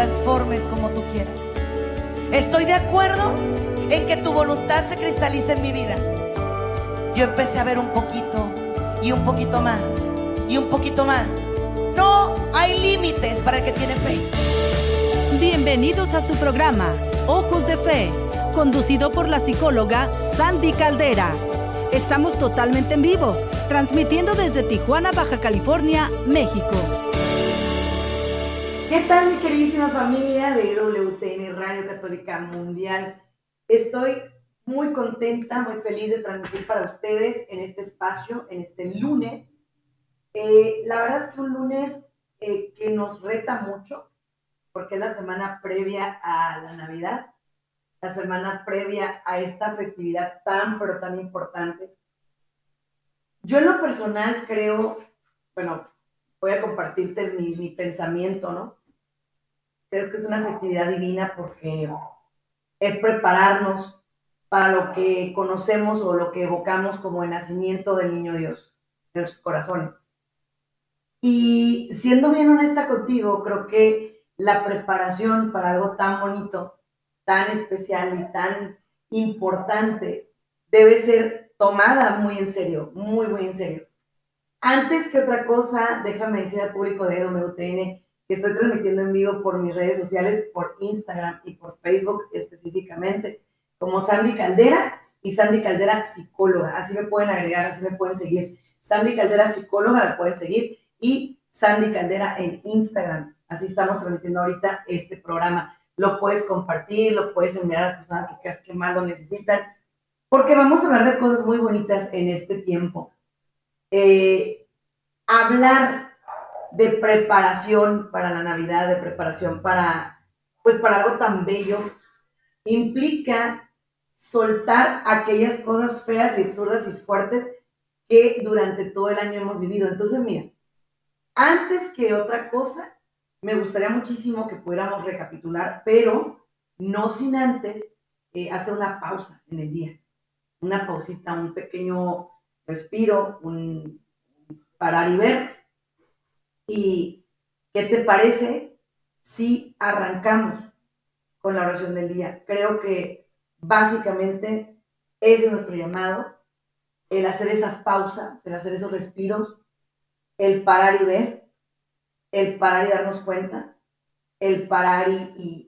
transformes como tú quieras. Estoy de acuerdo en que tu voluntad se cristalice en mi vida. Yo empecé a ver un poquito y un poquito más y un poquito más. No hay límites para el que tiene fe. Bienvenidos a su programa, Ojos de Fe, conducido por la psicóloga Sandy Caldera. Estamos totalmente en vivo transmitiendo desde Tijuana, Baja California, México. ¿Qué tal mi queridísima familia de WTN Radio Católica Mundial? Estoy muy contenta, muy feliz de transmitir para ustedes en este espacio, en este lunes. Eh, la verdad es que un lunes eh, que nos reta mucho, porque es la semana previa a la Navidad, la semana previa a esta festividad tan, pero tan importante yo en lo personal creo, bueno, voy a compartirte mi, pensamiento, ¿no? Creo que es una festividad divina porque es prepararnos para lo que conocemos o lo que evocamos como el nacimiento del niño Dios en nuestros corazones. Y siendo bien honesta contigo, creo que la preparación para algo tan bonito, tan especial y tan importante debe ser tomada muy en serio, muy, muy en serio. Antes que otra cosa, déjame decir al público de WTN que estoy transmitiendo en vivo por mis redes sociales, por Instagram y por Facebook específicamente, como Sandy Caldera y Sandy Caldera Psicóloga. Así me pueden agregar, así me pueden seguir. Sandy Caldera Psicóloga me pueden seguir y Sandy Caldera en Instagram. Así estamos transmitiendo ahorita este programa. Lo puedes compartir, lo puedes enviar a las personas que creas que más lo necesitan porque vamos a hablar de cosas muy bonitas en este tiempo. Eh, hablar de preparación para la Navidad, de preparación para, pues para algo tan bello, implica soltar aquellas cosas feas y absurdas y fuertes que durante todo el año hemos vivido. Entonces, mira, antes que otra cosa, me gustaría muchísimo que pudiéramos recapitular, pero no sin antes eh, hacer una pausa en el día una pausita, un pequeño respiro, un parar y ver. ¿Y qué te parece si arrancamos con la oración del día? Creo que básicamente ese es nuestro llamado, el hacer esas pausas, el hacer esos respiros, el parar y ver, el parar y darnos cuenta, el parar y,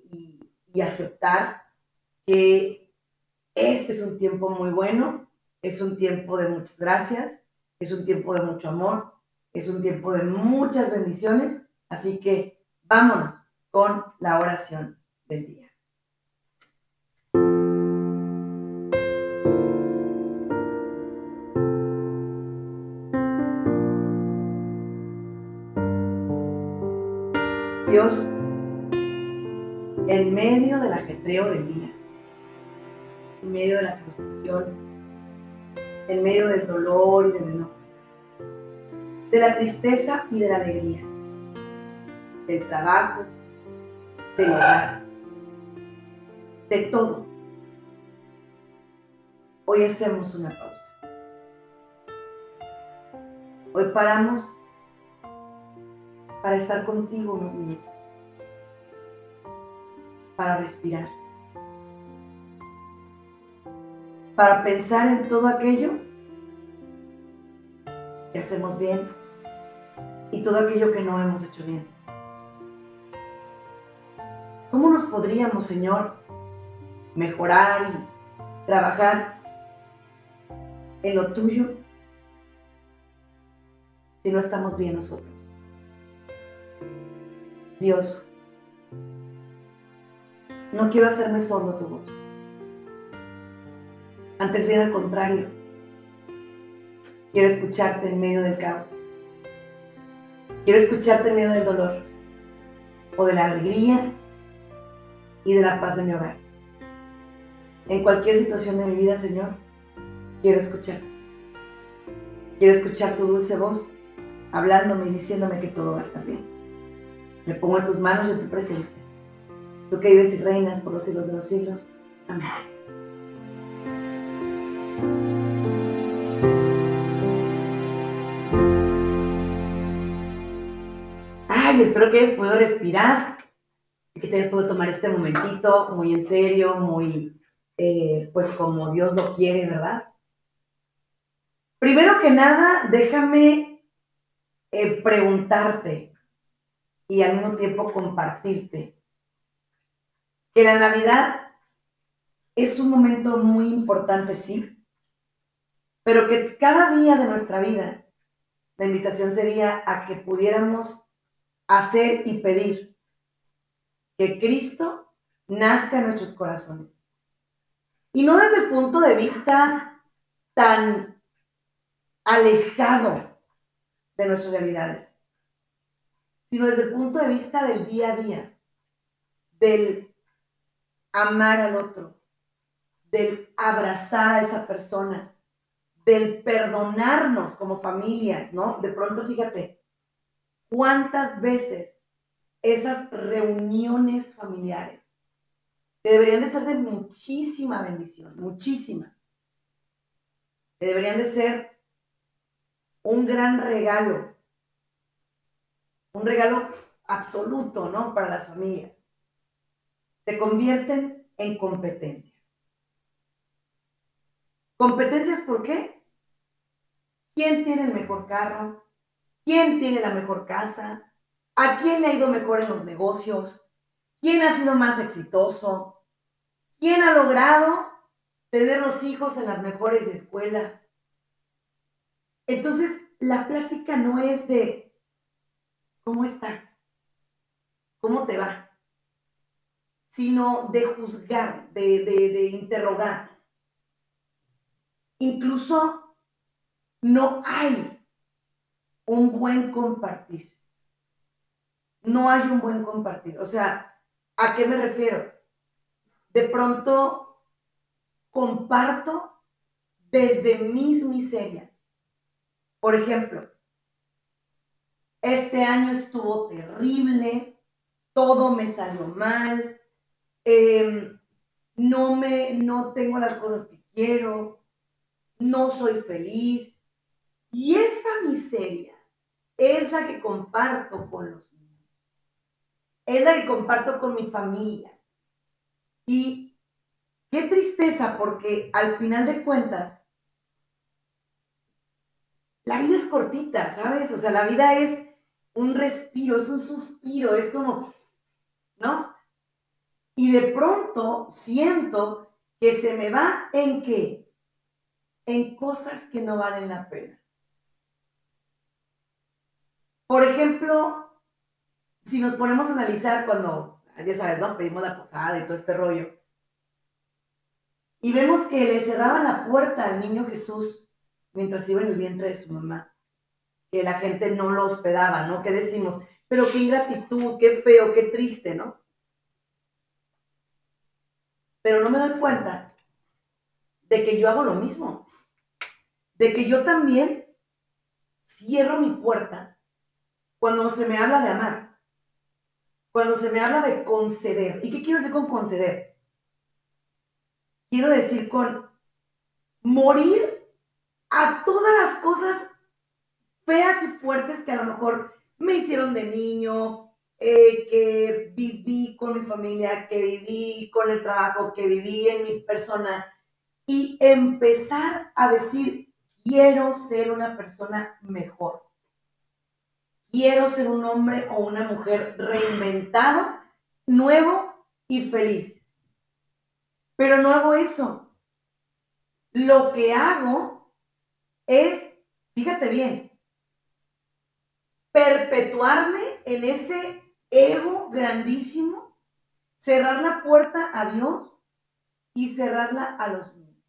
aceptar que este es un tiempo muy bueno, es un tiempo de muchas gracias, es un tiempo de mucho amor, es un tiempo de muchas bendiciones, así que vámonos con la oración del día. Dios, en medio del ajetreo del día, en medio de la frustración, en medio del dolor y del enojo, de la tristeza y de la alegría, del trabajo, del hogar, de todo. Hoy hacemos una pausa. Hoy paramos para estar contigo unos minutos, para respirar para pensar en todo aquello que hacemos bien y todo aquello que no hemos hecho bien. ¿Cómo nos podríamos, Señor, mejorar y trabajar en lo tuyo si no estamos bien nosotros? Dios, no quiero hacerme sordo tu voz. Antes bien al contrario. Quiero escucharte en medio del caos. Quiero escucharte en del dolor o de la alegría y de la paz de mi hogar. En cualquier situación de mi vida, Señor, quiero escucharte. Quiero escuchar tu dulce voz hablándome y diciéndome que todo va a estar bien. Me pongo en tus manos y en tu presencia. Tú que vives y reinas por los siglos de los siglos. Amén. Espero que hayas podido respirar, que te hayas podido tomar este momentito muy en serio, muy, eh, pues como Dios lo quiere, ¿verdad? Primero que nada, déjame eh, preguntarte y al mismo tiempo compartirte que la Navidad es un momento muy importante, sí, pero que cada día de nuestra vida, la invitación sería a que pudiéramos hacer y pedir que Cristo nazca en nuestros corazones. Y no desde el punto de vista tan alejado de nuestras realidades, sino desde el punto de vista del día a día, del amar al otro, del abrazar a esa persona, del perdonarnos como familias, ¿no? De pronto, fíjate, cuántas veces esas reuniones familiares deberían de ser de muchísima bendición, muchísima, que deberían de ser un gran regalo, un regalo absoluto, ¿no? Para las familias. Se convierten en competencias. ¿Competencias por qué? ¿Quién tiene el mejor carro? ¿Quién tiene la mejor casa? ¿A quién le ha ido mejor en los negocios? ¿Quién ha sido más exitoso? ¿Quién ha logrado tener los hijos en las mejores escuelas? Entonces, la plática no es de ¿cómo estás? ¿Cómo te va? Sino de juzgar, de, de interrogar. Incluso no hay un buen compartir. No hay un buen compartir. O sea, ¿a qué me refiero? De pronto comparto desde mis miserias. Por ejemplo, este año estuvo terrible, todo me salió mal, em, no me, no tengo las cosas que quiero, no soy feliz. Y esa miseria es la que comparto con los niños. Es la que comparto con mi familia. Y qué tristeza porque al final de cuentas, la vida es cortita, ¿sabes? O sea, la vida es un respiro, es un suspiro, es como, ¿no? Y de pronto siento que se me va en qué? En cosas que no valen la pena. Por ejemplo, si nos ponemos a analizar cuando, ya sabes, ¿no? Pedimos la posada y todo este rollo. Y vemos que le cerraban la puerta al niño Jesús mientras iba en el vientre de su mamá. Que la gente no lo hospedaba, ¿no? ¿Qué decimos? Pero qué ingratitud, qué feo, qué triste, ¿no? Pero no me doy cuenta de que yo hago lo mismo. De que yo también cierro mi puerta cuando se me habla de amar, cuando se me habla de conceder. ¿Y qué quiero decir con conceder? Quiero decir con morir a todas las cosas feas y fuertes que a lo mejor me hicieron de niño, eh, que viví con mi familia, que viví con el trabajo, que viví en mi persona, y empezar a decir, quiero ser una persona mejor quiero ser un hombre o una mujer reinventado, nuevo y feliz. Pero no hago eso. Lo que hago es, fíjate bien, perpetuarme en ese ego grandísimo, cerrar la puerta a Dios y cerrarla a los niños.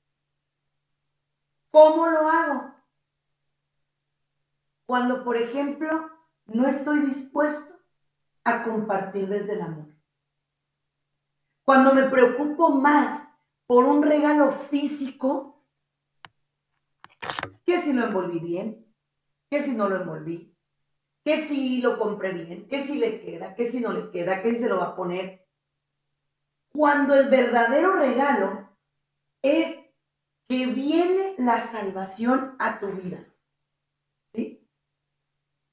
¿Cómo lo hago? Cuando, por ejemplo, no estoy dispuesto a compartir desde el amor. Cuando me preocupo más por un regalo físico, que si lo envolví bien, que si no lo envolví, que si lo compré bien, que si le queda, que si no le queda, que si se lo va a poner. Cuando el verdadero regalo es que viene la salvación a tu vida.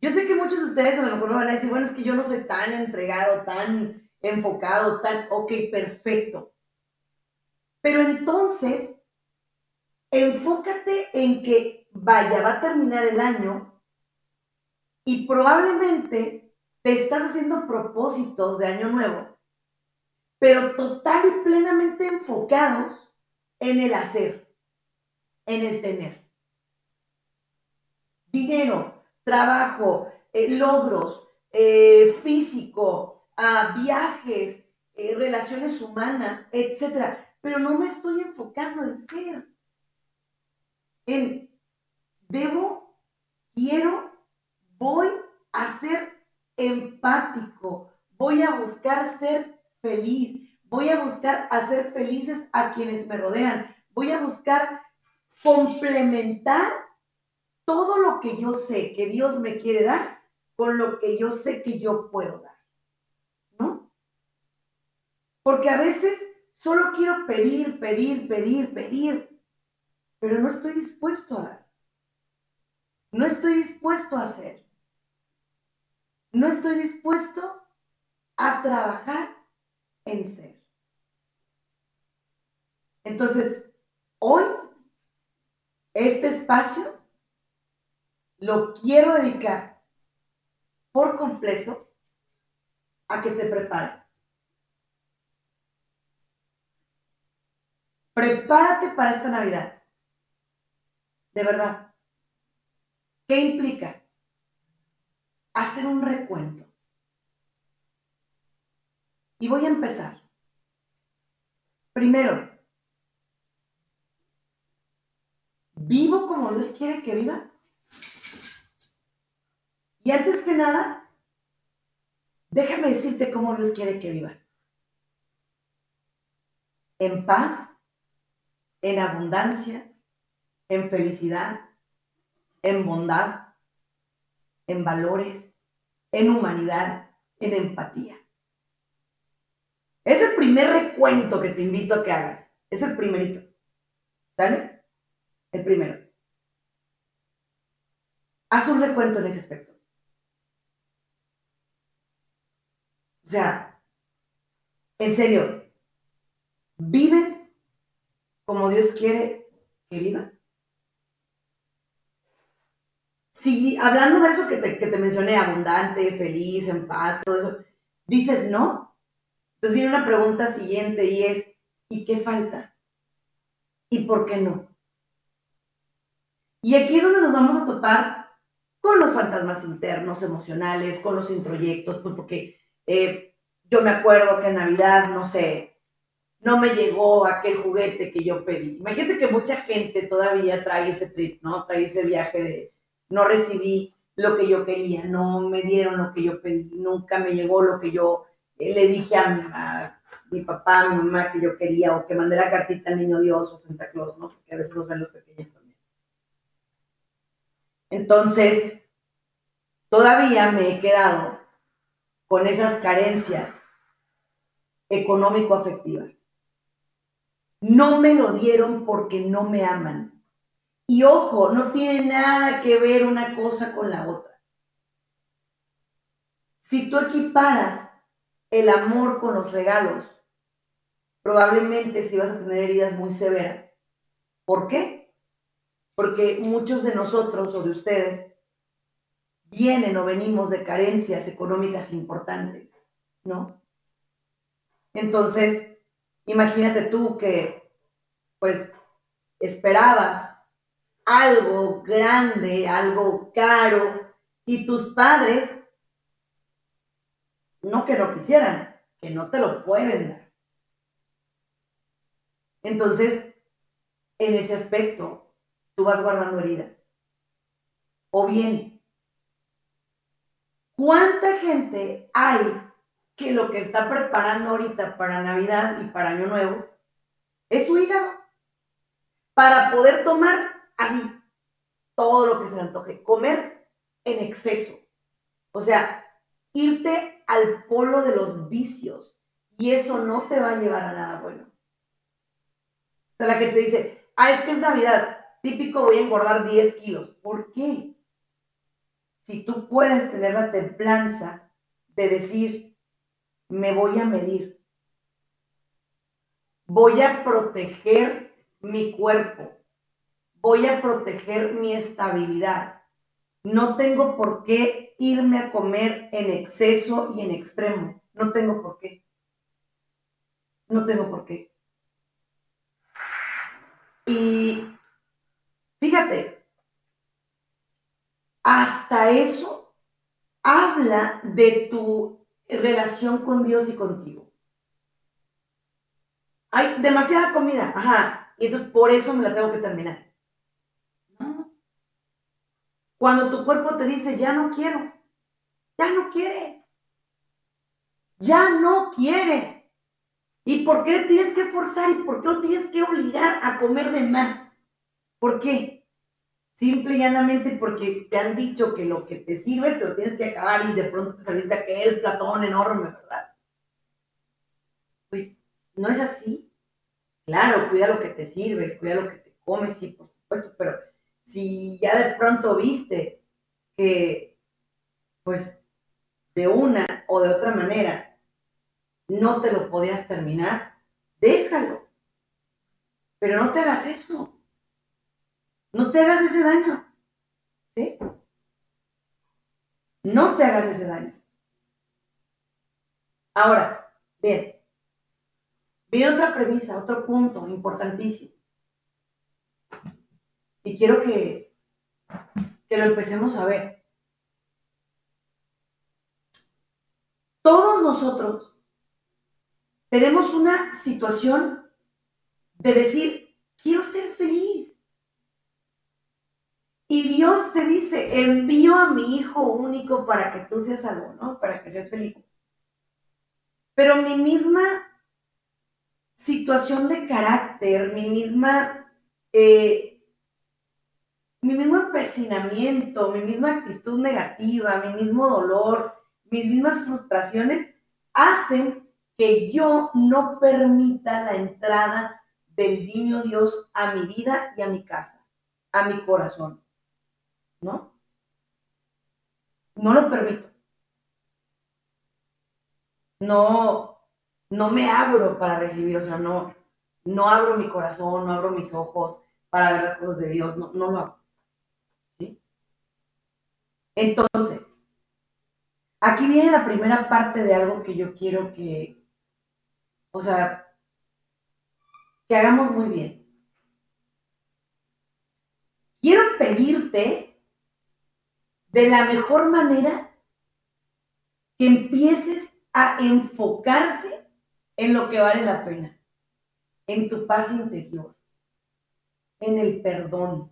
Yo sé que muchos de ustedes a lo mejor me van a decir, bueno, es que yo no soy tan entregado, tan enfocado, tan, ok, perfecto. Pero entonces, enfócate en que, vaya, va a terminar el año y probablemente te estás haciendo propósitos de año nuevo, pero total y plenamente enfocados en el hacer, en el tener. Dinero, trabajo, eh, logros, eh, físico, ah, viajes, eh, relaciones humanas, etc. Pero no me estoy enfocando en ser, en debo, quiero, voy a ser empático, voy a buscar ser feliz, voy a buscar hacer felices a quienes me rodean, voy a buscar complementar todo lo que yo sé que Dios me quiere dar con lo que yo sé que yo puedo dar. ¿No? Porque a veces solo quiero pedir, pedir, pedir, pedir, pero no estoy dispuesto a dar. No estoy dispuesto a hacer. No estoy dispuesto a trabajar en ser. Entonces, hoy, este espacio lo quiero dedicar por completo a que te prepares. Prepárate para esta Navidad. De verdad. ¿Qué implica? Hacer un recuento. Y voy a empezar. Primero, ¿vivo como Dios quiere que viva? Y antes que nada, déjame decirte cómo Dios quiere que vivas. En paz, en abundancia, en felicidad, en bondad, en valores, en humanidad, en empatía. Es el primer recuento que te invito a que hagas. Es el primerito. ¿Sale? El primero. Haz un recuento en ese aspecto. O sea, en serio, ¿vives como Dios quiere que vivas? Si hablando de eso que te, que te mencioné, abundante, feliz, en paz, todo eso, dices no, entonces viene una pregunta siguiente y es, ¿y qué falta? ¿Y por qué no? Y aquí es donde nos vamos a topar con los fantasmas internos, emocionales, con los introyectos, pues porque eh, yo me acuerdo que en Navidad, no sé, no me llegó aquel juguete que yo pedí. Imagínate que mucha gente todavía trae ese trip, ¿no? Trae ese viaje de no recibí lo que yo quería, no me dieron lo que yo pedí, nunca me llegó lo que yo le dije a mi, papá, a mi mamá que yo quería, o que mandé la cartita al niño Dios o Santa Claus, ¿no? Porque a veces los ven los pequeños también. Entonces, todavía me he quedado con esas carencias económico-afectivas. No me lo dieron porque no me aman. Y ojo, no tiene nada que ver una cosa con la otra. Si tú equiparas el amor con los regalos, probablemente si vas a tener heridas muy severas. ¿Por qué? Porque muchos de nosotros o de ustedes vienen o venimos de carencias económicas importantes, ¿no? Entonces, imagínate tú que, pues, esperabas algo grande, algo caro, y tus padres no que lo quisieran, que no te lo pueden dar. Entonces, en ese aspecto, tú vas guardando heridas. O bien, ¿cuánta gente hay que lo que está preparando ahorita para Navidad y para Año Nuevo es su hígado? Para poder tomar así todo lo que se le antoje, comer en exceso. O sea, irte al polo de los vicios y eso no te va a llevar a nada bueno. O sea, la que te dice, ah, es que es Navidad, típico voy a engordar 10 kilos. ¿Por qué? Si tú puedes tener la templanza de decir, me voy a medir, voy a proteger mi cuerpo, voy a proteger mi estabilidad. No tengo por qué irme a comer en exceso y en extremo. No tengo por qué. No tengo por qué. Y fíjate, hasta eso habla de tu relación con Dios y contigo. Hay demasiada comida, ajá, y entonces por eso me la tengo que terminar. Cuando tu cuerpo te dice, ya no quiero, ya no quiere, ya no quiere. ¿Y por qué tienes que forzar y por qué lo tienes que obligar a comer de más? ¿Por qué? Simple y llanamente porque te han dicho que lo que te sirve te lo tienes que acabar y de pronto te saliste aquel platón enorme, ¿verdad? Pues no es así. Claro, cuida lo que te sirves, cuida lo que te comes, sí, por supuesto, pero si ya de pronto viste que, pues, de una o de otra manera no te lo podías terminar, déjalo. Pero no te hagas eso. No te hagas ese daño. ¿Sí? No te hagas ese daño. Ahora, bien, viene otra premisa, otro punto importantísimo. Y quiero que, que lo empecemos a ver. Todos nosotros tenemos una situación de decir, quiero ser feliz. Dios te dice, envío a mi hijo único para que tú seas algo, ¿no? Para que seas feliz. Pero mi misma situación de carácter, mi misma eh, mi mismo empecinamiento, mi misma actitud negativa, mi mismo dolor, mis mismas frustraciones hacen que yo no permita la entrada del niño Dios a mi vida y a mi casa, a mi corazón. ¿No? No lo permito. No, no me abro para recibir, o sea, no, no abro mi corazón, no abro mis ojos para ver las cosas de Dios, no, no lo hago. Entonces, aquí viene la primera parte de algo que yo quiero que, o sea, que hagamos muy bien. Quiero pedirte de la mejor manera que empieces a enfocarte en lo que vale la pena, en tu paz interior, en el perdón,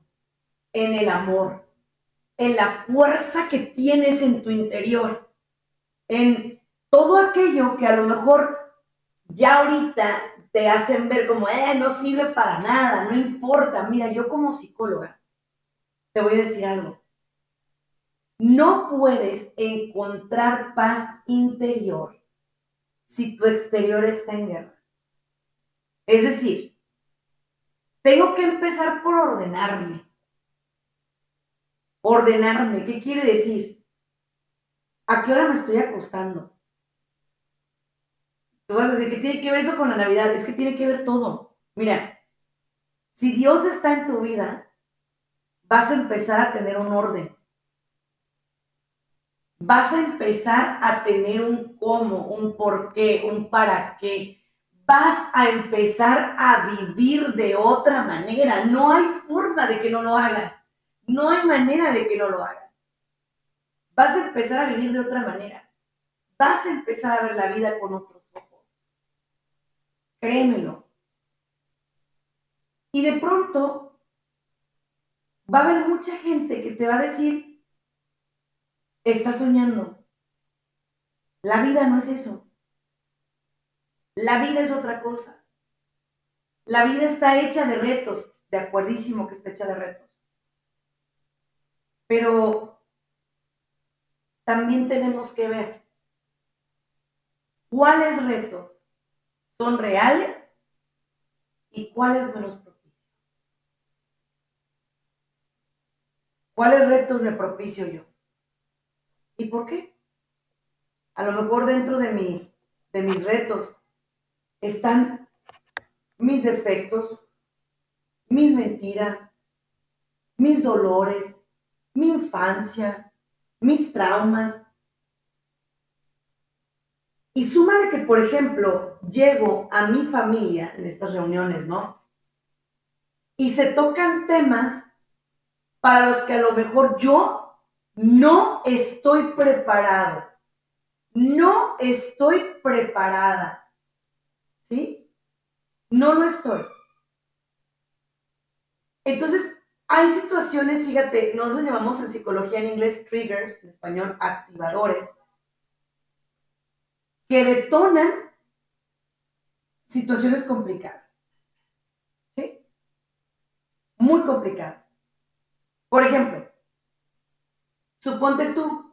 en el amor, en la fuerza que tienes en tu interior, en todo aquello que a lo mejor ya ahorita te hacen ver como, eh, no sirve para nada, no importa. Mira, yo como psicóloga, te voy a decir algo. No puedes encontrar paz interior si tu exterior está en guerra. Es decir, tengo que empezar por ordenarme. Ordenarme, ¿qué quiere decir? ¿A qué hora me estoy acostando? Tú vas a decir, ¿qué tiene que ver eso con la Navidad? Es que tiene que ver todo. Mira, si Dios está en tu vida, vas a empezar a tener un orden. Vas a empezar a tener un cómo, un por qué, un para qué. Vas a empezar a vivir de otra manera. No hay forma de que no lo hagas. No hay manera de que no lo hagas. Vas a empezar a vivir de otra manera. Vas a empezar a ver la vida con otros ojos. Créemelo. Y de pronto va a haber mucha gente que te va a decir, estás soñando. La vida no es eso. La vida es otra cosa. La vida está hecha de retos, de acuerdísimo que está hecha de retos. Pero también tenemos que ver cuáles retos son reales y cuáles me los propicio. ¿Cuáles retos me propicio yo? ¿Y por qué? A lo mejor dentro de, mi, de mis retos están mis defectos, mis mentiras, mis dolores, mi infancia, mis traumas. Y de que, por ejemplo, llego a mi familia en estas reuniones, ¿no? Y se tocan temas para los que a lo mejor yo no estoy preparado. No estoy preparada. ¿Sí? No lo estoy. Entonces, hay situaciones, fíjate, nosotros llamamos en psicología en inglés triggers, en español activadores, que detonan situaciones complicadas. ¿Sí? Muy complicadas. Por ejemplo, suponte tú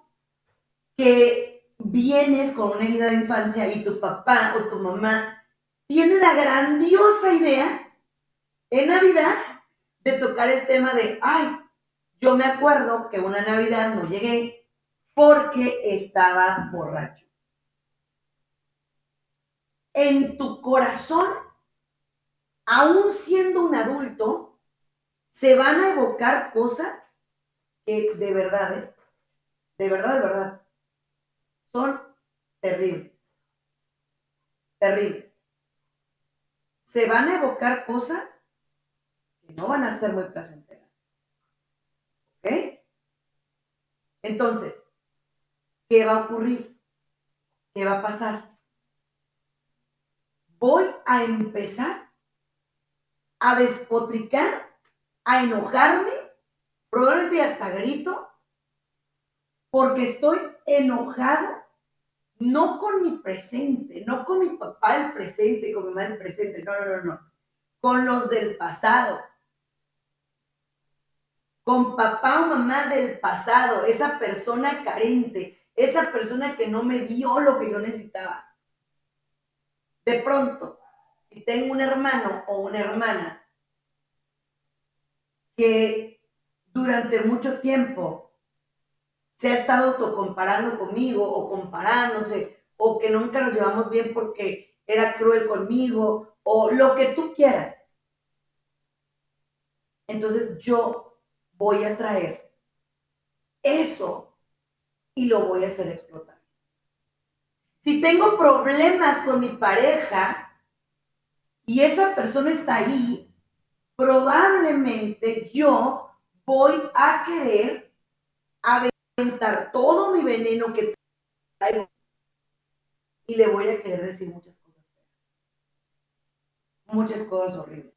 que vienes con una herida de infancia y tu papá o tu mamá tiene la grandiosa idea en Navidad de tocar el tema de, ay, yo me acuerdo que una Navidad no llegué porque estaba borracho. En tu corazón, aún siendo un adulto, se van a evocar cosas que de verdad, ¿eh? De verdad, de verdad, son terribles. Terribles. Se van a evocar cosas que no van a ser muy placenteras. ¿Ok? Entonces, ¿qué va a ocurrir? ¿Qué va a pasar? Voy a empezar a despotricar, a enojarme, probablemente hasta grito, porque estoy enojado no con mi presente, no con mi papá el presente, con mi mamá el presente, no, no, no, no, con los del pasado, con papá o mamá del pasado, esa persona carente, esa persona que no me dio lo que yo necesitaba. De pronto, si tengo un hermano o una hermana que durante mucho tiempo se ha estado autocomparando conmigo o comparándose, o que nunca nos llevamos bien porque era cruel conmigo, o lo que tú quieras. Entonces yo voy a traer eso y lo voy a hacer explotar. Si tengo problemas con mi pareja y esa persona está ahí, probablemente yo voy a querer a todo mi veneno que traigo y le voy a querer decir muchas cosas. Muchas cosas horribles.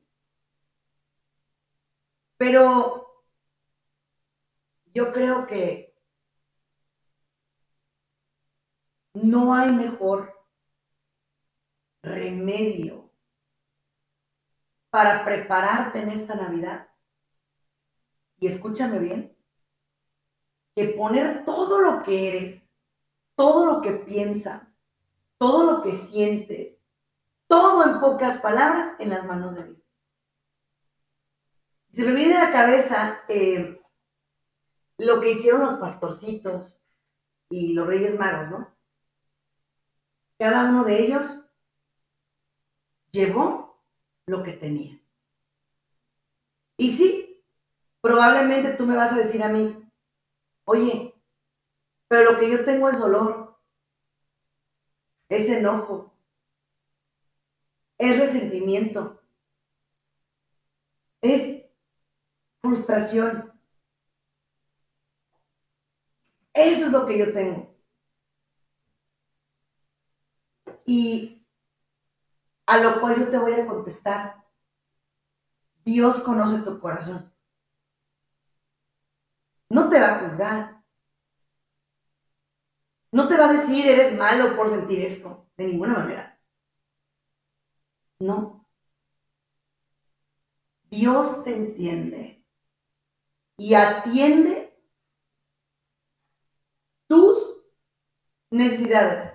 Pero yo creo que no hay mejor remedio para prepararte en esta Navidad. Y escúchame bien, que poner todo lo que eres, todo lo que piensas, todo lo que sientes, todo en pocas palabras en las manos de Dios. Se me viene a la cabeza eh, lo que hicieron los pastorcitos y los reyes magos, ¿no? Cada uno de ellos llevó lo que tenía. Y sí, probablemente tú me vas a decir a mí, Oye, pero lo que yo tengo es dolor, es enojo, es resentimiento, es frustración. Eso es lo que yo tengo. Y a lo cual yo te voy a contestar, Dios conoce tu corazón no te va a juzgar. No te va a decir eres malo por sentir esto, de ninguna manera. No. Dios te entiende y atiende tus necesidades.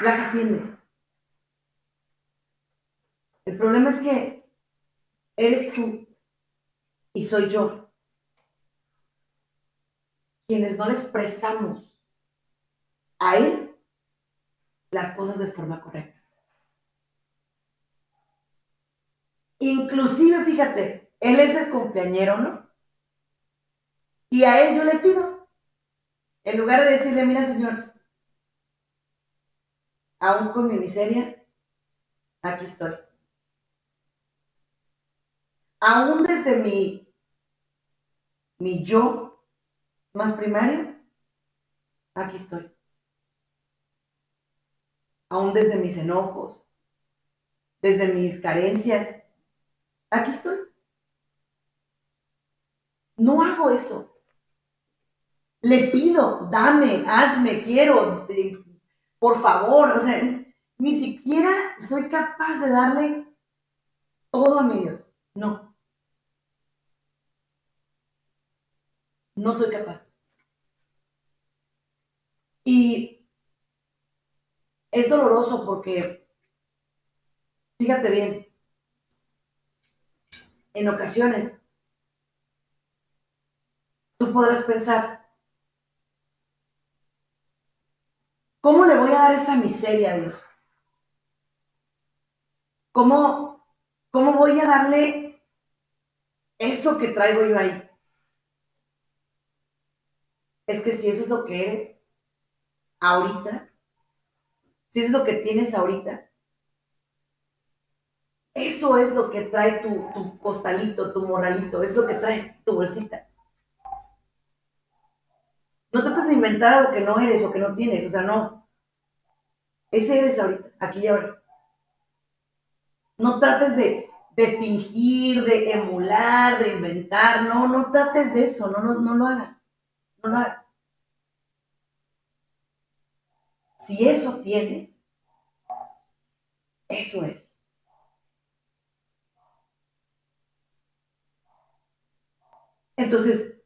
Las atiende. El problema es que eres tú y soy yo. quienes no le expresamos a Él las cosas de forma correcta. Inclusive, fíjate, Él es el cumpleañero, ¿no? Y a Él yo le pido, en lugar de decirle, mira Señor, aún con mi miseria, aquí estoy. Aún desde mi, mi yo más primario, aquí estoy. Aún desde mis enojos, desde mis carencias, aquí estoy. No hago eso. Le pido, dame, hazme, quiero, por favor, o sea, ni siquiera soy capaz de darle todo a mi Dios. No. No soy capaz. Y es doloroso porque, fíjate bien, en ocasiones tú podrás pensar, ¿Cómo le voy a dar esa miseria a Dios? ¿Cómo, cómo voy a darle eso que traigo yo ahí? Es que si eso es lo que eres ahorita, si eso es lo que tienes ahorita, eso es lo que trae tu, tu costalito, tu morralito, es lo que traes tu bolsita. No trates de inventar algo que no eres o que no tienes, o sea, no. Ese eres ahorita, aquí y ahora. No trates de, fingir, de emular, de inventar, no, no trates de eso, no, no, no lo hagas, no hagas. Si eso tienes, eso es. Entonces,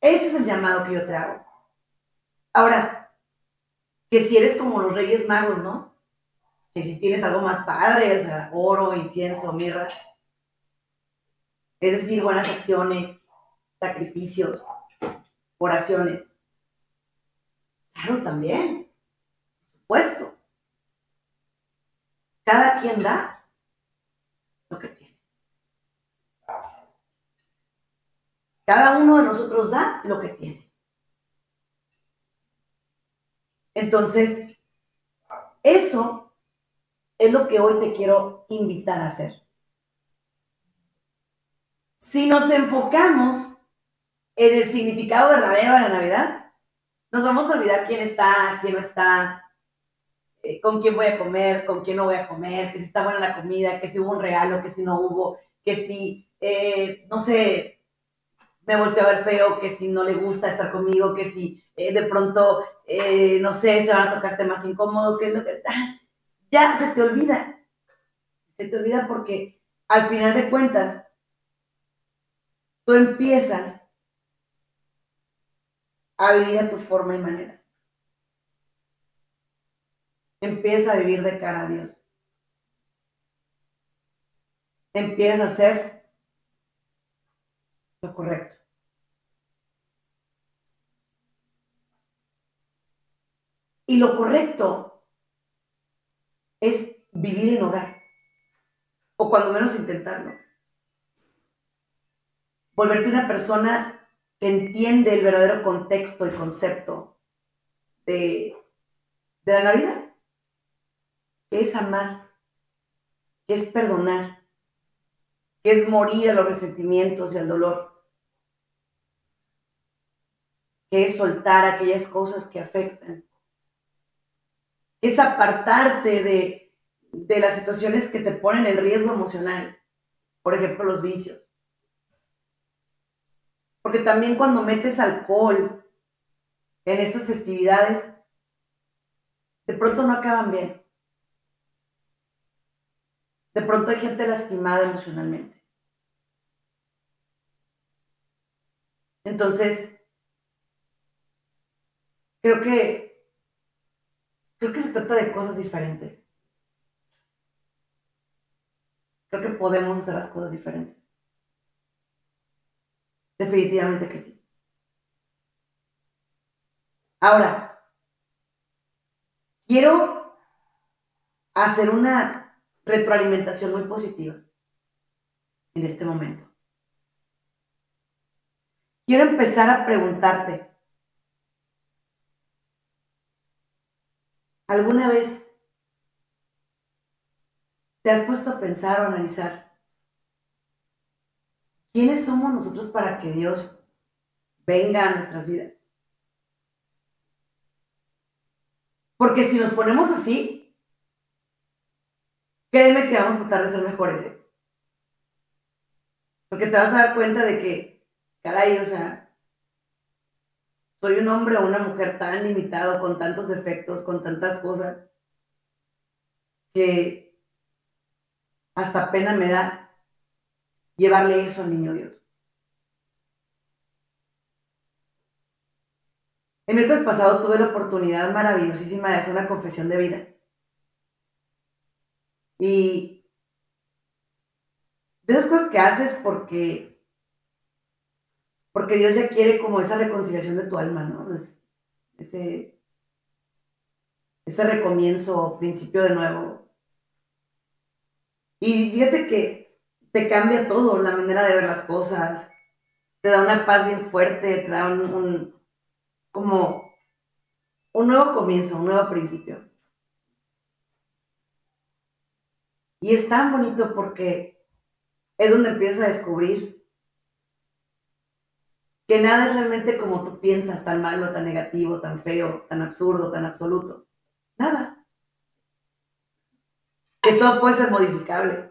este es el llamado que yo te hago. Ahora, que si eres como los reyes magos, ¿no? Que si tienes algo más padre, o sea, oro, incienso, mirra. Es decir, buenas acciones, sacrificios, oraciones. Claro, también. Por supuesto. Cada quien da lo que tiene. Cada uno de nosotros da lo que tiene. Entonces, eso es lo que hoy te quiero invitar a hacer. Si nos enfocamos en el significado verdadero de la Navidad, nos vamos a olvidar quién está, quién no está, eh, con quién voy a comer, con quién no voy a comer, que si está buena la comida, que si hubo un regalo, que si no hubo, que si, eh, no sé, me volteó a ver feo, que si no le gusta estar conmigo, que si eh, de pronto, eh, no sé, se van a tocar temas incómodos, que es lo que... ¡ah! Ya se te olvida. Se te olvida porque al final de cuentas, tú empiezas a vivir a tu forma y manera. Empieza a vivir de cara a Dios. Empieza a ser lo correcto. Y lo correcto es vivir en hogar, o cuando menos intentarlo. Volverte una persona entiende el verdadero contexto y concepto de, la Navidad, que es amar, que es perdonar, que es morir a los resentimientos y al dolor, que es soltar aquellas cosas que afectan, es apartarte de, de las situaciones que te ponen en riesgo emocional, por ejemplo, los vicios. Porque también cuando metes alcohol en estas festividades, de pronto no acaban bien. De pronto hay gente lastimada emocionalmente. Entonces, creo que, creo que se trata de cosas diferentes. Creo que podemos hacer las cosas diferentes. Definitivamente que sí. Ahora, quiero hacer una retroalimentación muy positiva en este momento. Quiero empezar a preguntarte, ¿alguna vez te has puesto a pensar o analizar quiénes somos nosotros para que Dios venga a nuestras vidas? Porque si nos ponemos así, créeme que vamos a tratar de ser mejores. ¿eh? Porque te vas a dar cuenta de que, caray, o sea, soy un hombre o una mujer tan limitado, con tantos defectos, con tantas cosas, que hasta pena me da llevarle eso al niño Dios. El miércoles pasado tuve la oportunidad maravillosísima de hacer una confesión de vida. Y de esas cosas que haces porque, porque Dios ya quiere como esa reconciliación de tu alma, ¿no? ese, ese recomienzo, principio de nuevo. Y fíjate que te cambia todo, la manera de ver las cosas, te da una paz bien fuerte, te da un como un nuevo comienzo, un nuevo principio. Y es tan bonito porque es donde empiezas a descubrir que nada es realmente como tú piensas, tan malo, tan negativo, tan feo, tan absurdo, tan absoluto. Nada. Que todo puede ser modificable.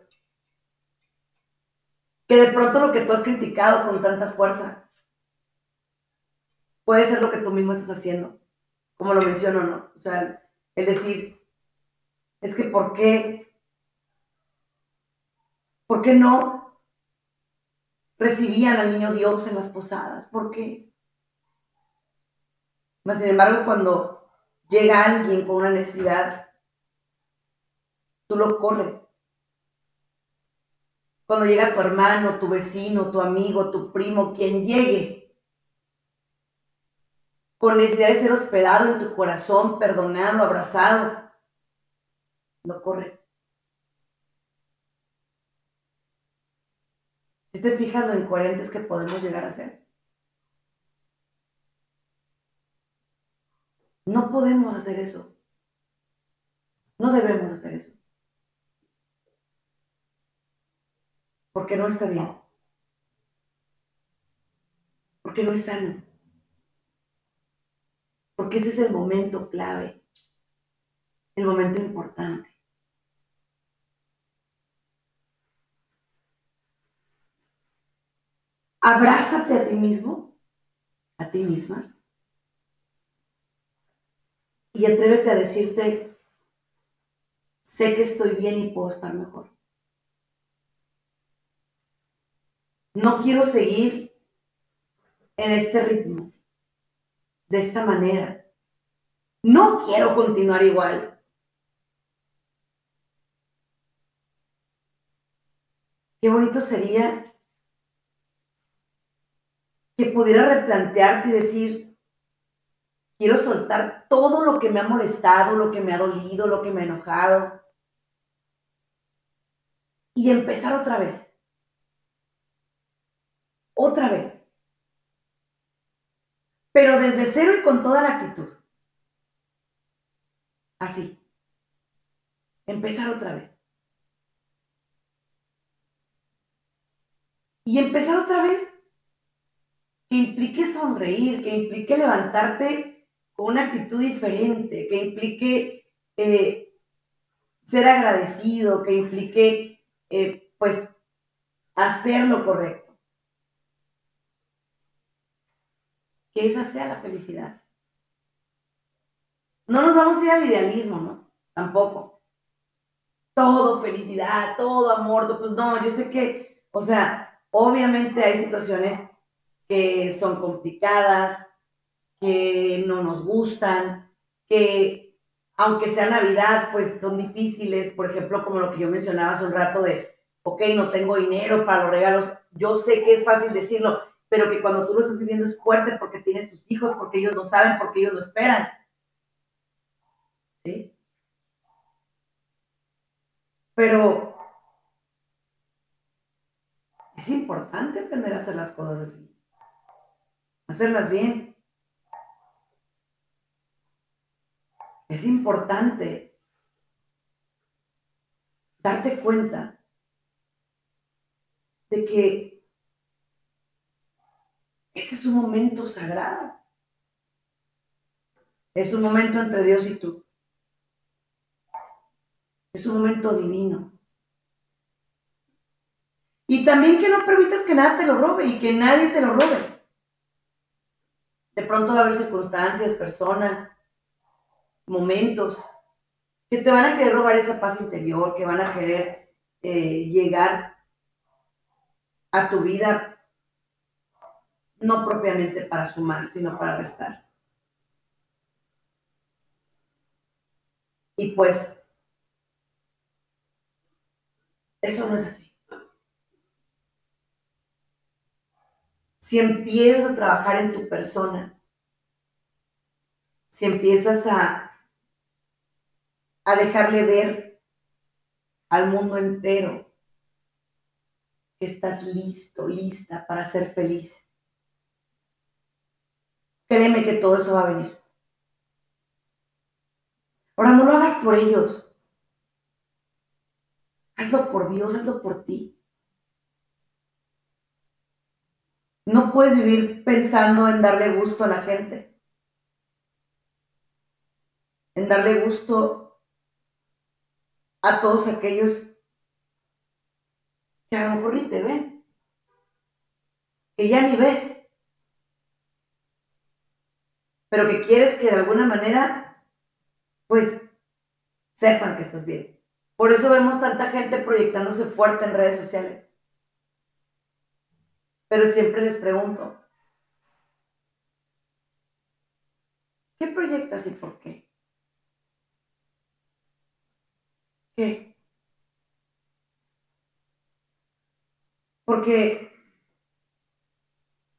Que de pronto lo que tú has criticado con tanta fuerza puede ser lo que tú mismo estás haciendo, como lo menciono, ¿no? O sea, el decir, es que ¿por qué? ¿Por qué no recibían al niño Dios en las posadas? ¿Por qué? Mas, sin embargo, cuando llega alguien con una necesidad, tú lo corres. Cuando llega tu hermano, tu vecino, tu amigo, tu primo, quien llegue, con necesidad de ser hospedado en tu corazón, perdonado, abrazado, no corres. Si te fijas lo incoherentes que podemos llegar a ser. No podemos hacer eso. No debemos hacer eso. Porque no está bien. Porque no es sano. Porque ese es el momento clave, el momento importante. Abrázate a ti mismo, a ti misma, y atrévete a decirte, sé que estoy bien y puedo estar mejor. No quiero seguir en este ritmo de esta manera. No quiero continuar igual. Qué bonito sería que pudiera replantearte y decir, quiero soltar todo lo que me ha molestado, lo que me ha dolido, lo que me ha enojado. Y empezar otra vez. Otra vez pero desde cero y con toda la actitud. Así. Empezar otra vez. Y empezar otra vez que implique sonreír, que implique levantarte con una actitud diferente, que implique eh, ser agradecido, que implique, eh, pues, hacer lo correcto. Que esa sea la felicidad. No nos vamos a ir al idealismo, ¿no? Tampoco. Todo felicidad, todo amor, pues no, yo sé que, o sea, obviamente hay situaciones que son complicadas, que no nos gustan, que aunque sea Navidad, pues son difíciles, por ejemplo, como lo que yo mencionaba hace un rato de, ok, no tengo dinero para los regalos, yo sé que es fácil decirlo, pero que cuando tú lo estás viviendo es fuerte porque tienes tus hijos, porque ellos no saben, porque ellos lo esperan. ¿Sí? Pero es importante aprender a hacer las cosas así. Hacerlas bien. Es importante darte cuenta de que ese es un momento sagrado. Es un momento entre Dios y tú. Es un momento divino. Y también que no permitas que nada te lo robe y que nadie te lo robe. De pronto va a haber circunstancias, personas, momentos que te van a querer robar esa paz interior, que van a querer eh, llegar a tu vida no propiamente para sumar, sino para restar. Y pues, eso no es así. Si empiezas a trabajar en tu persona, si empiezas a, a dejarle ver al mundo entero que estás listo, lista para ser feliz, créeme que todo eso va a venir. Ahora no lo hagas por ellos. Hazlo por Dios, hazlo por ti. No puedes vivir pensando en darle gusto a la gente. En darle gusto a todos aquellos que a lo mejor ni te ven. Que ya ni ves. Pero que quieres que de alguna manera, pues, sepan que estás bien. Por eso vemos tanta gente proyectándose fuerte en redes sociales. Pero siempre les pregunto, ¿qué proyectas y por qué? ¿Qué? Porque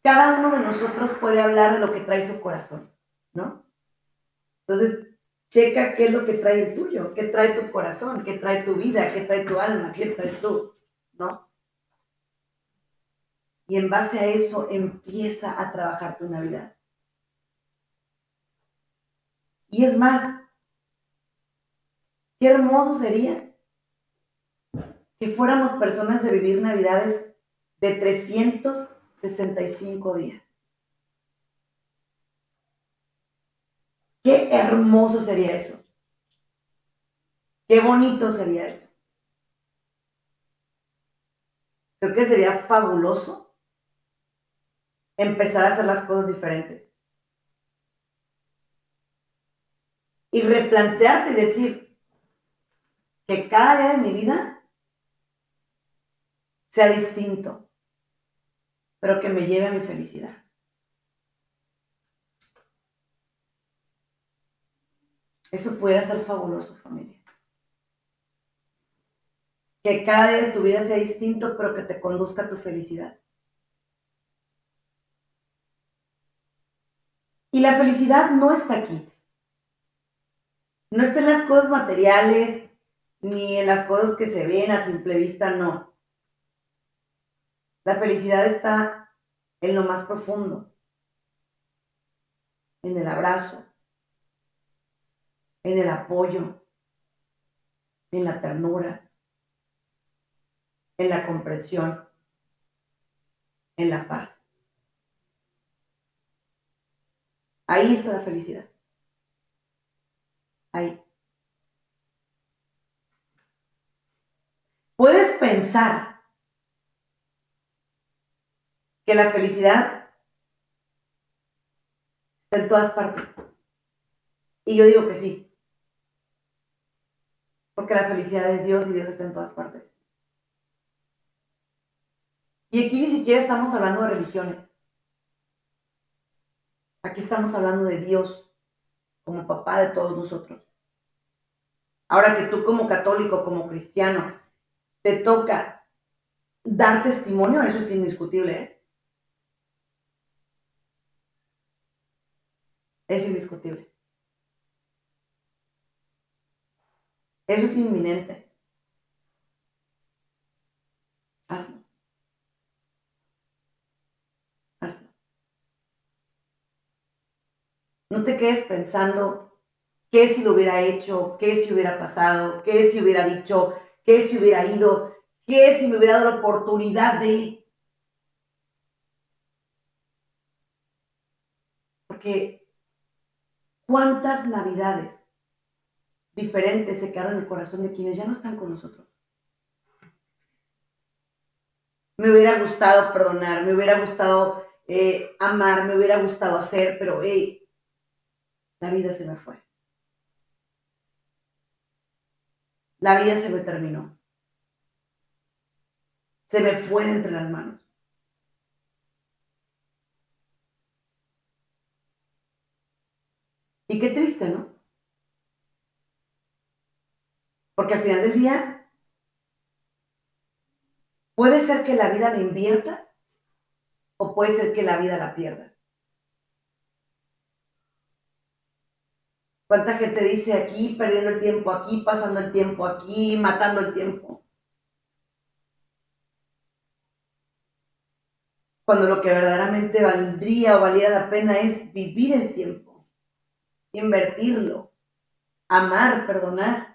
cada uno de nosotros puede hablar de lo que trae su corazón, ¿no? Entonces, checa qué es lo que trae el tuyo, qué trae tu corazón, qué trae tu vida, qué trae tu alma, qué trae tú, ¿no? Y en base a eso empieza a trabajar tu Navidad. Y es más, qué hermoso sería que fuéramos personas de vivir Navidades de 365 días. Qué hermoso sería eso. Qué bonito sería eso. Creo que sería fabuloso empezar a hacer las cosas diferentes. Y replantearte y decir que cada día de mi vida sea distinto, pero que me lleve a mi felicidad. Eso puede ser fabuloso, familia. Que cada día de tu vida sea distinto, pero que te conduzca a tu felicidad. Y la felicidad no está aquí. No está en las cosas materiales, ni en las cosas que se ven a simple vista, no. La felicidad está en lo más profundo, en el abrazo, en el apoyo, en la ternura, en la comprensión, en la paz. Ahí está la felicidad. Ahí. Puedes pensar que la felicidad está en todas partes. Y yo digo que sí porque la felicidad es Dios y Dios está en todas partes. Y aquí ni siquiera estamos hablando de religiones. Aquí estamos hablando de Dios como papá de todos nosotros. Ahora que tú como católico, como cristiano, te toca dar testimonio, eso es indiscutible. ¿eh? Es indiscutible. Eso es inminente. Hazlo. Hazlo. No te quedes pensando qué si lo hubiera hecho, qué si hubiera pasado, qué si hubiera dicho, qué si hubiera ido, qué si me hubiera dado la oportunidad de... Porque cuántas navidades diferentes se quedaron en el corazón de quienes ya no están con nosotros. Me hubiera gustado perdonar, me hubiera gustado eh, amar, me hubiera gustado hacer, pero hey, la vida se me fue. La vida se me terminó. Se me fue entre las manos. Y qué triste, ¿no? Porque al final del día, puede ser que la vida la inviertas o puede ser que la vida la pierdas. ¿Cuánta gente dice aquí, perdiendo el tiempo aquí, pasando el tiempo aquí, matando el tiempo? Cuando lo que verdaderamente valdría o valiera la pena es vivir el tiempo, invertirlo, amar, perdonar.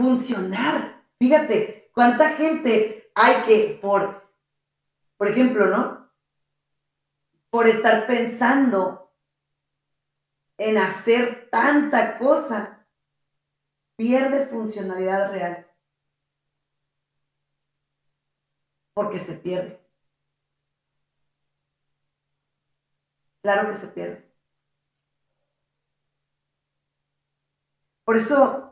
Funcionar. Fíjate, cuánta gente hay que por, por ejemplo, ¿no? Por estar pensando en hacer tanta cosa, pierde funcionalidad real. Porque se pierde. Claro que se pierde. Por eso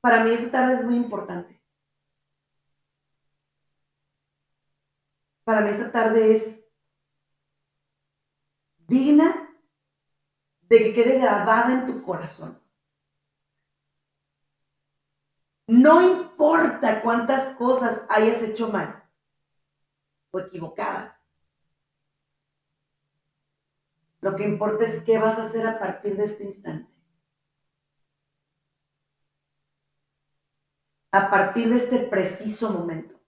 para mí esta tarde es muy importante. Para mí esta tarde es digna de que quede grabada en tu corazón. No importa cuántas cosas hayas hecho mal o equivocadas. Lo que importa es qué vas a hacer a partir de este instante. A partir de este preciso momento.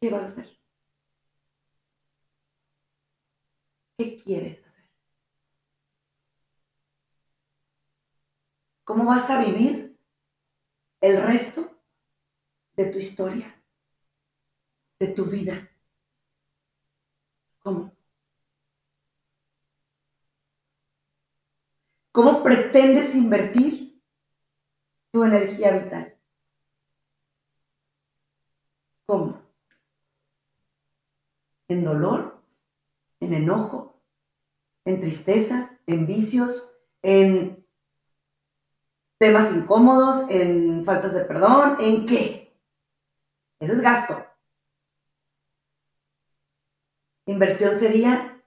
¿Qué vas a hacer? ¿Qué quieres hacer? ¿Cómo vas a vivir el resto de tu historia, de tu vida? ¿Cómo? ¿Cómo pretendes invertir tu energía vital. ¿Cómo? En dolor, en enojo, en tristezas, en vicios, en temas incómodos, en faltas de perdón, ¿en qué? Ese es gasto. Inversión sería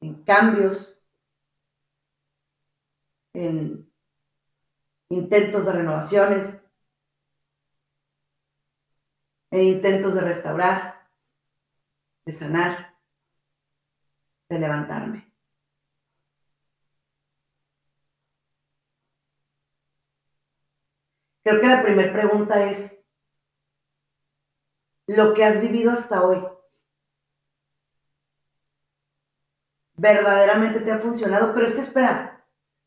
en cambios, en intentos de renovaciones, en intentos de restaurar, de sanar, de levantarme. Creo que la primera pregunta es, lo que has vivido hasta hoy, ¿verdaderamente te ha funcionado? Pero es que espera,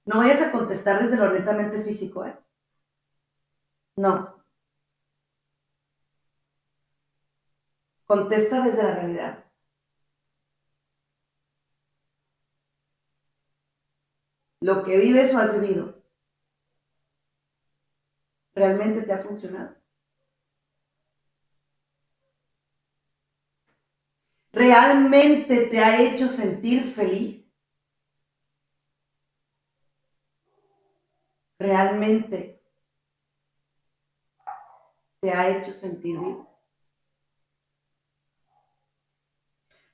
no vayas a contestar desde lo netamente físico, ¿eh? No. Contesta desde la realidad. Lo que vives o has vivido, ¿realmente te ha funcionado? ¿Realmente te ha hecho sentir feliz? Realmente te ha hecho sentir vivo.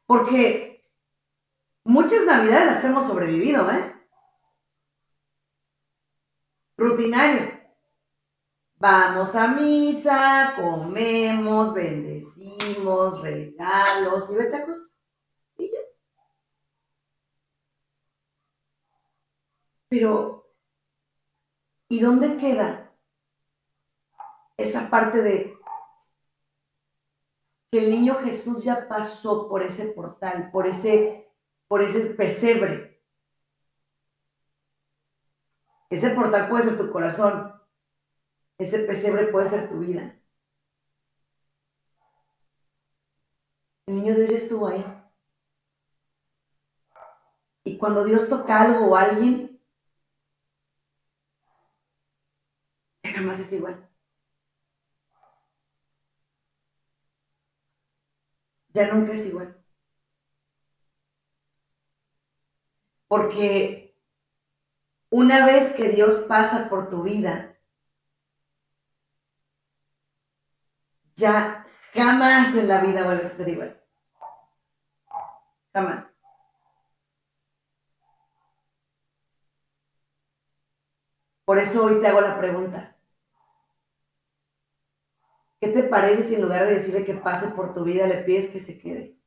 Porque muchas navidades las hemos sobrevivido, ¿eh? Rutinario. Vamos a misa, comemos, bendecimos, regalos y vete a ya. Pero, ¿y dónde queda esa parte de que el niño Jesús ya pasó por ese portal, por ese, por ese pesebre? Ese portal puede ser tu corazón, ese pesebre puede ser tu vida. El niño Dios ya estuvo ahí. Y cuando Dios toca algo o alguien, es igual. Ya nunca es igual. Porque una vez que Dios pasa por tu vida, ya jamás en la vida vuelves a ser igual. Jamás. Por eso hoy te hago la pregunta. ¿Qué te parece si en lugar de decirle que pase por tu vida, le pides que se quede?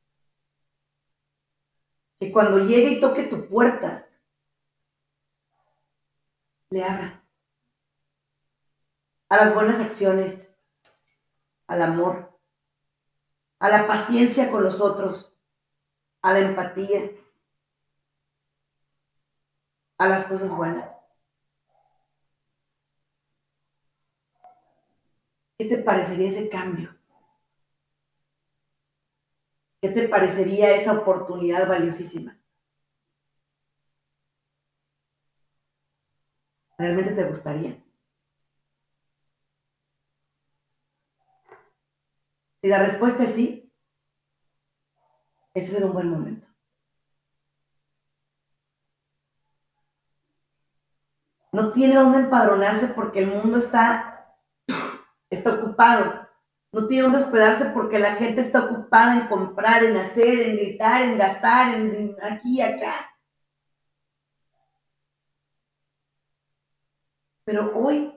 Que cuando llegue y toque tu puerta, le abras. A las buenas acciones, al amor, a la paciencia con los otros, a la empatía, a las cosas buenas. ¿Qué te parecería ese cambio? ¿Qué te parecería esa oportunidad valiosísima? ¿Realmente te gustaría? Si la respuesta es sí, ese es un buen momento. No tiene dónde empadronarse porque el mundo está, está ocupado. No tiene dónde hospedarse porque la gente está ocupada en comprar, en hacer, en gritar, en gastar, en aquí y acá. Pero hoy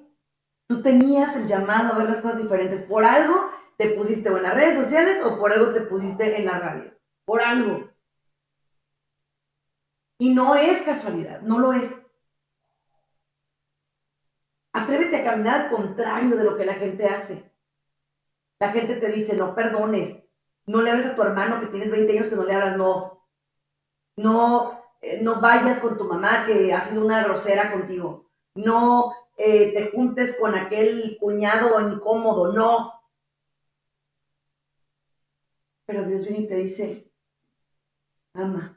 tú tenías el llamado a ver las cosas diferentes. Por algo te pusiste en las redes sociales o por algo te pusiste en la radio. Por algo. Y no es casualidad, no lo es. Atrévete a caminar contrario de lo que la gente hace. La gente te dice, no perdones, no le hables a tu hermano que tienes 20 años que no le hablas, no. No, eh, no vayas con tu mamá que ha sido una grosera contigo. No eh, te juntes con aquel cuñado incómodo, no. Pero Dios viene y te dice, ama.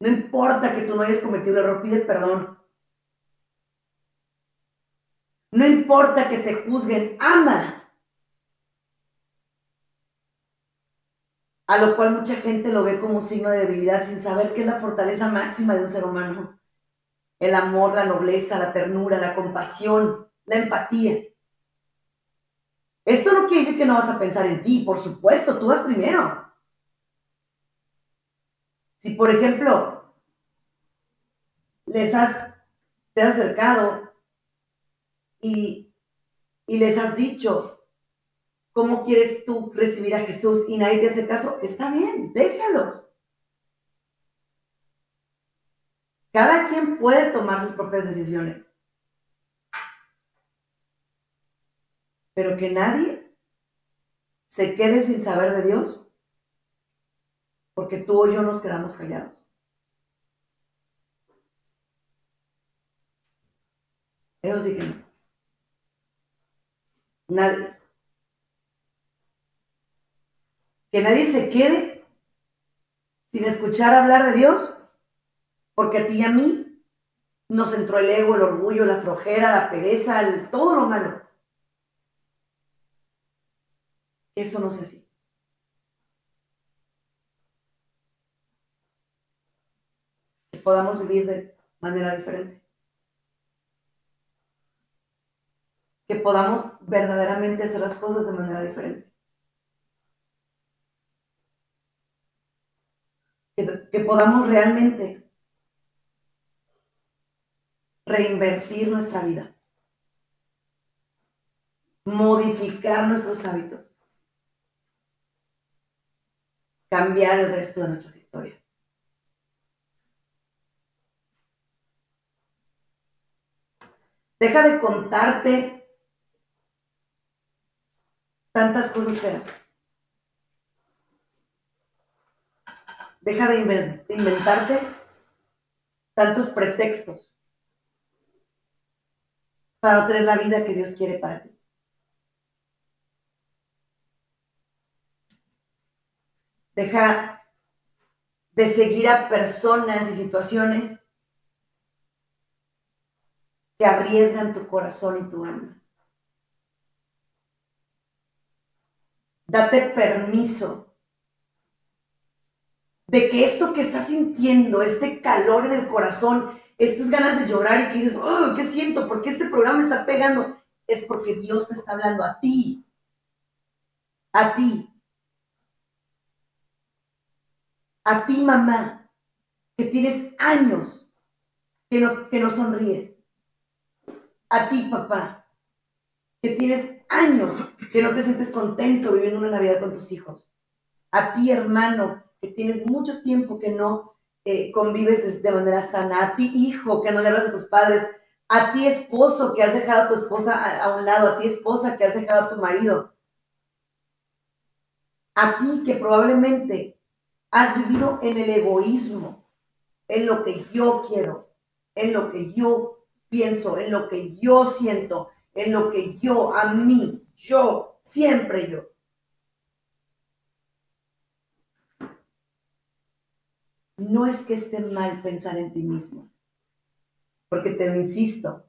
No importa que tú no hayas cometido el error, pide perdón. Importa que te juzguen, ama. A lo cual mucha gente lo ve como signo de debilidad sin saber que es la fortaleza máxima de un ser humano. El amor, la nobleza, la ternura, la compasión, la empatía. Esto no quiere decir que no vas a pensar en ti, por supuesto, tú vas primero. Si, por ejemplo, les has, te has acercado y, y les has dicho cómo quieres tú recibir a Jesús y nadie te hace caso, está bien, déjalos. Cada quien puede tomar sus propias decisiones. pero que nadie se quede sin saber de Dios, porque tú o yo nos quedamos callados. Eso sí que no. Nadie. Que nadie se quede sin escuchar hablar de Dios, porque a ti y a mí nos entró el ego, el orgullo, la flojera, la pereza, todo lo malo. Eso no es así. Que podamos vivir de manera diferente. Que podamos verdaderamente hacer las cosas de manera diferente. Que, podamos realmente reinvertir nuestra vida. modificar nuestros hábitos, cambiar el resto de nuestras historias. Deja de contarte tantas cosas feas. Deja de inventarte tantos pretextos para obtener la vida que Dios quiere para ti. Deja de seguir a personas y situaciones que arriesgan tu corazón y tu alma. Date permiso de que esto que estás sintiendo, este calor en el corazón, estas ganas de llorar y que dices, oh, ¿qué siento? ¿Por qué este programa está pegando? Es porque Dios te está hablando a ti. A ti. A ti, mamá, que tienes años que no, que no sonríes. A ti, papá, que tienes años que no te sientes contento viviendo una Navidad con tus hijos. A ti, hermano, que tienes mucho tiempo que no eh, convives de manera sana. A ti, hijo, que no le hablas a tus padres. A ti, esposo, que has dejado a tu esposa a un lado. A ti, esposa, que has dejado a tu marido. A ti, que probablemente Has vivido en el egoísmo, en lo que yo quiero, en lo que yo pienso, en lo que yo siento, en lo que yo, a mí, yo, siempre yo. No es que esté mal pensar en ti mismo, porque te lo insisto,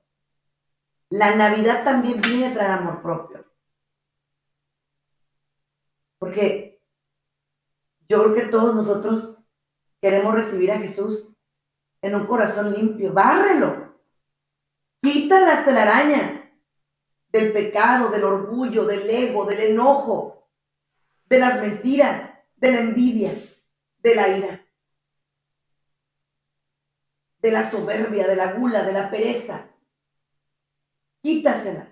la Navidad también viene a traer amor propio. Porque yo creo que todos nosotros queremos recibir a Jesús en un corazón limpio. Bárrelo. Quita las telarañas del pecado, del orgullo, del ego, del enojo, de las mentiras, de la envidia, de la ira, de la soberbia, de la gula, de la pereza. Quítaselas.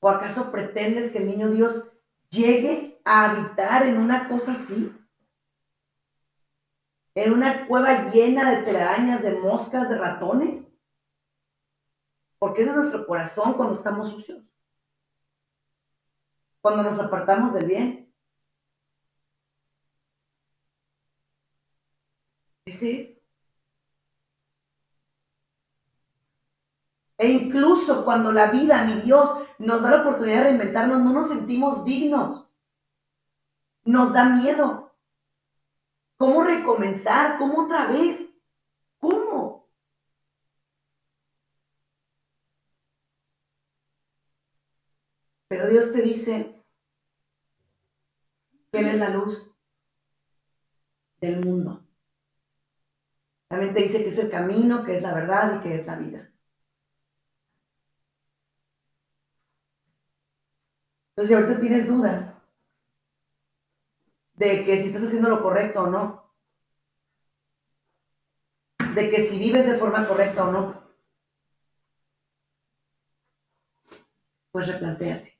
¿O acaso pretendes que el niño Dios llegue a habitar en una cosa así, en una cueva llena de telarañas, de moscas, de ratones. Porque ese es nuestro corazón cuando estamos sucios. Cuando nos apartamos del bien. Es. E incluso cuando la vida, mi Dios, nos da la oportunidad de reinventarnos, no nos sentimos dignos. Nos da miedo. ¿Cómo recomenzar? ¿Cómo otra vez? ¿Cómo? Pero Dios te dice que Él es la luz del mundo. También te dice que es el camino, que es la verdad y que es la vida. Entonces, si ahorita tienes dudas de que si estás haciendo lo correcto o no, de que si vives de forma correcta o no, pues replantéate.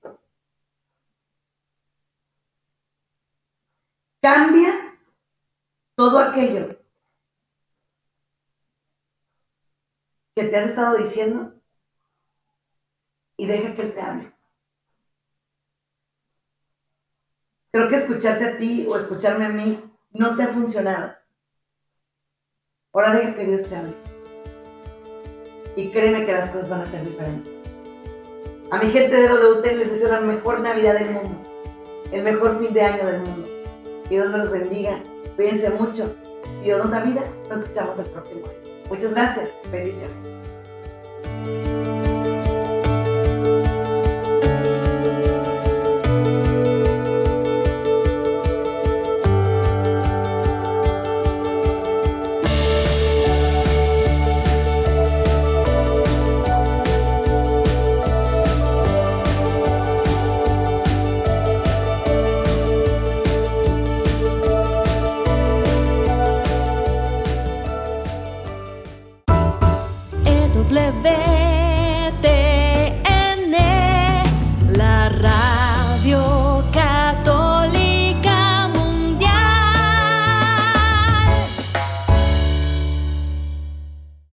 Cambia todo aquello que te has estado diciendo y deja que Él te hable. Creo que escucharte a ti o escucharme a mí no te ha funcionado. Ahora deja que Dios te hable. Y créeme que las cosas van a ser diferentes. A mi gente de WT les deseo la mejor Navidad del mundo. El mejor fin de año del mundo. Que Dios me los bendiga. Cuídense mucho. Si Dios nos da vida, nos escuchamos el próximo año. Muchas gracias. Bendiciones.